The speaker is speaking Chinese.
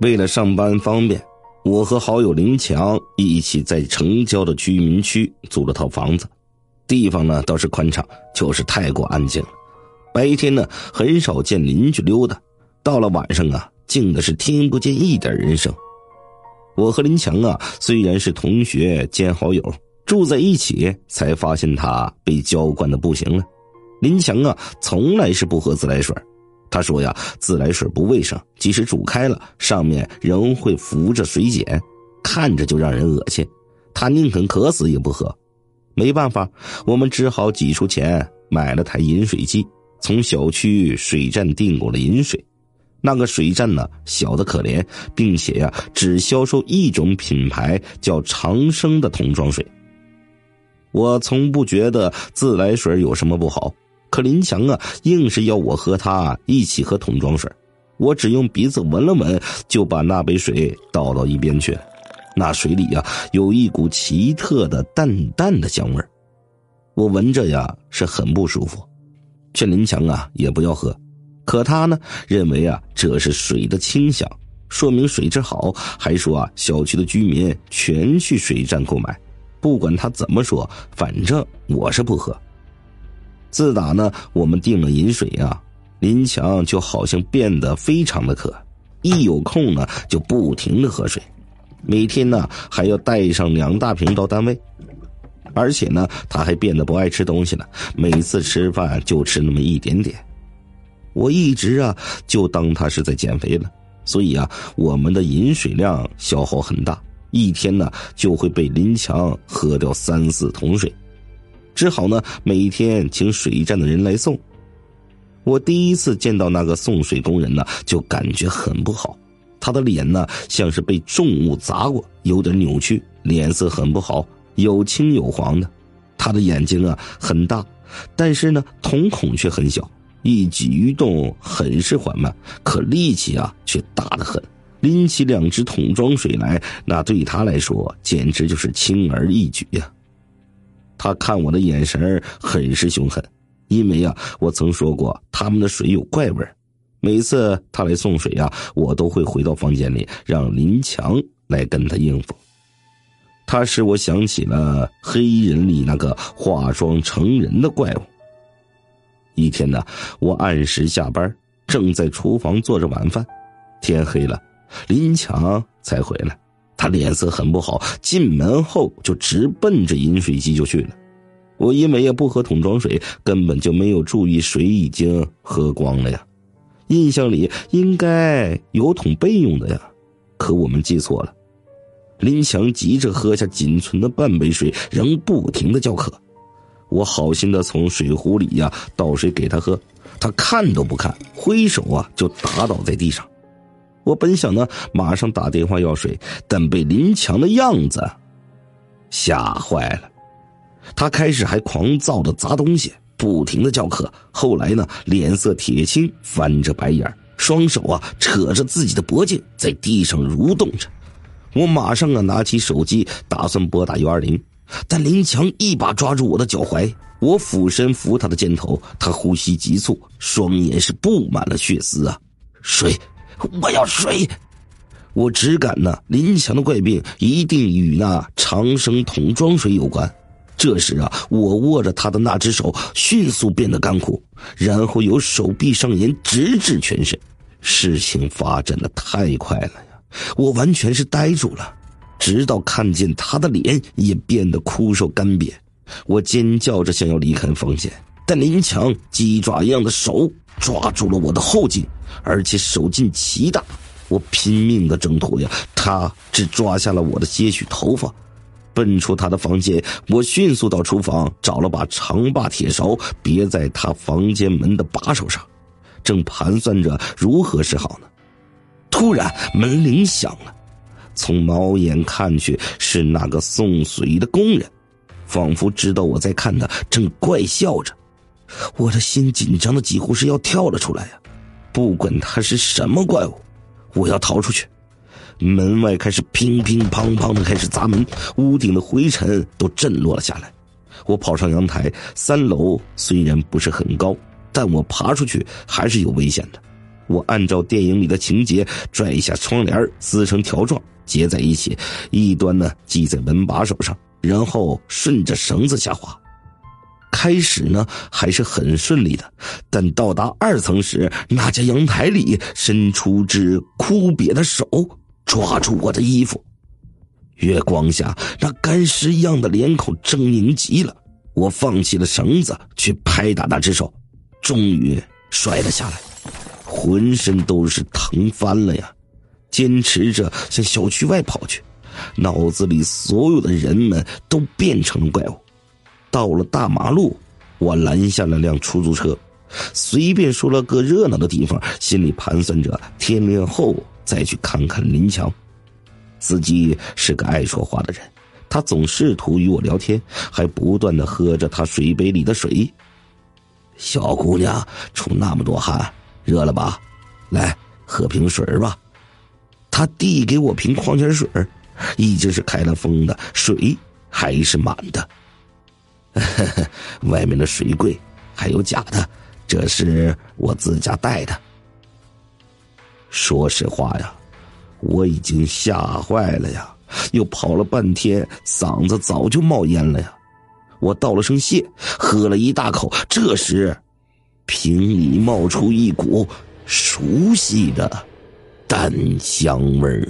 为了上班方便，我和好友林强一起在城郊的居民区租了套房子，地方呢倒是宽敞，就是太过安静了。白天呢很少见邻居溜达，到了晚上啊，静的是听不见一点人声。我和林强啊虽然是同学兼好友，住在一起，才发现他被娇惯的不行了。林强啊从来是不喝自来水。他说呀，自来水不卫生，即使煮开了，上面仍会浮着水碱，看着就让人恶心。他宁肯渴死也不喝。没办法，我们只好挤出钱买了台饮水机，从小区水站订购了饮水。那个水站呢，小的可怜，并且呀，只销售一种品牌叫长生的桶装水。我从不觉得自来水有什么不好。可林强啊，硬是要我和他一起喝桶装水，我只用鼻子闻了闻，就把那杯水倒到一边去。那水里呀，有一股奇特的淡淡的香味我闻着呀是很不舒服。劝林强啊也不要喝，可他呢认为啊这是水的清香，说明水质好，还说啊小区的居民全去水站购买。不管他怎么说，反正我是不喝。自打呢，我们定了饮水呀，林强就好像变得非常的渴，一有空呢就不停的喝水，每天呢还要带上两大瓶到单位，而且呢他还变得不爱吃东西了，每次吃饭就吃那么一点点。我一直啊就当他是在减肥了，所以啊我们的饮水量消耗很大，一天呢就会被林强喝掉三四桶水。只好呢，每天请水站的人来送。我第一次见到那个送水工人呢，就感觉很不好。他的脸呢，像是被重物砸过，有点扭曲，脸色很不好，有青有黄的。他的眼睛啊很大，但是呢，瞳孔却很小，一举一动很是缓慢，可力气啊却大得很。拎起两只桶装水来，那对他来说简直就是轻而易举呀。他看我的眼神很是凶狠，因为呀，我曾说过他们的水有怪味每次他来送水呀，我都会回到房间里，让林强来跟他应付。他使我想起了黑衣人里那个化妆成人的怪物。一天呢，我按时下班，正在厨房做着晚饭，天黑了，林强才回来。他脸色很不好，进门后就直奔着饮水机就去了。我因为也不喝桶装水，根本就没有注意水已经喝光了呀。印象里应该有桶备用的呀，可我们记错了。林强急着喝下仅存的半杯水，仍不停的叫渴。我好心的从水壶里呀倒水给他喝，他看都不看，挥手啊就打倒在地上。我本想呢，马上打电话要水，但被林强的样子吓坏了。他开始还狂躁的砸东西，不停的叫渴。后来呢，脸色铁青，翻着白眼，双手啊扯着自己的脖颈，在地上蠕动着。我马上啊拿起手机，打算拨打幺二零，但林强一把抓住我的脚踝，我俯身扶他的肩头，他呼吸急促，双眼是布满了血丝啊，水。我要水，我只敢呢，林强的怪病一定与那长生桶装水有关。这时啊，我握着他的那只手迅速变得干枯，然后由手臂上沿直至全身。事情发展的太快了呀，我完全是呆住了，直到看见他的脸也变得枯瘦干瘪。我尖叫着想要离开房间，但林强鸡爪一样的手抓住了我的后颈。而且手劲奇大，我拼命的挣脱呀，他只抓下了我的些许头发，奔出他的房间。我迅速到厨房找了把长把铁勺，别在他房间门的把手上，正盘算着如何是好呢。突然门铃响了，从猫眼看去是那个送水的工人，仿佛知道我在看他，正怪笑着。我的心紧张的几乎是要跳了出来呀。不管他是什么怪物，我要逃出去。门外开始乒乒乓乓的开始砸门，屋顶的灰尘都震落了下来。我跑上阳台，三楼虽然不是很高，但我爬出去还是有危险的。我按照电影里的情节，拽一下窗帘，撕成条状，结在一起，一端呢系在门把手上，然后顺着绳子下滑。开始呢还是很顺利的，但到达二层时，那家阳台里伸出只枯瘪的手，抓住我的衣服。月光下，那干尸一样的脸孔狰狞极了。我放弃了绳子，去拍打那只手，终于摔了下来，浑身都是疼翻了呀！坚持着向小区外跑去，脑子里所有的人们都变成了怪物。到了大马路，我拦下了辆出租车，随便说了个热闹的地方，心里盘算着天亮后再去看看林强。司机是个爱说话的人，他总试图与我聊天，还不断的喝着他水杯里的水。小姑娘出那么多汗，热了吧？来喝瓶水吧。他递给我瓶矿泉水，已经是开了封的，水还是满的。外面的水柜还有假的，这是我自家带的。说实话呀。我已经吓坏了呀！又跑了半天，嗓子早就冒烟了呀！我道了声谢，喝了一大口。这时，瓶里冒出一股熟悉的淡香味儿。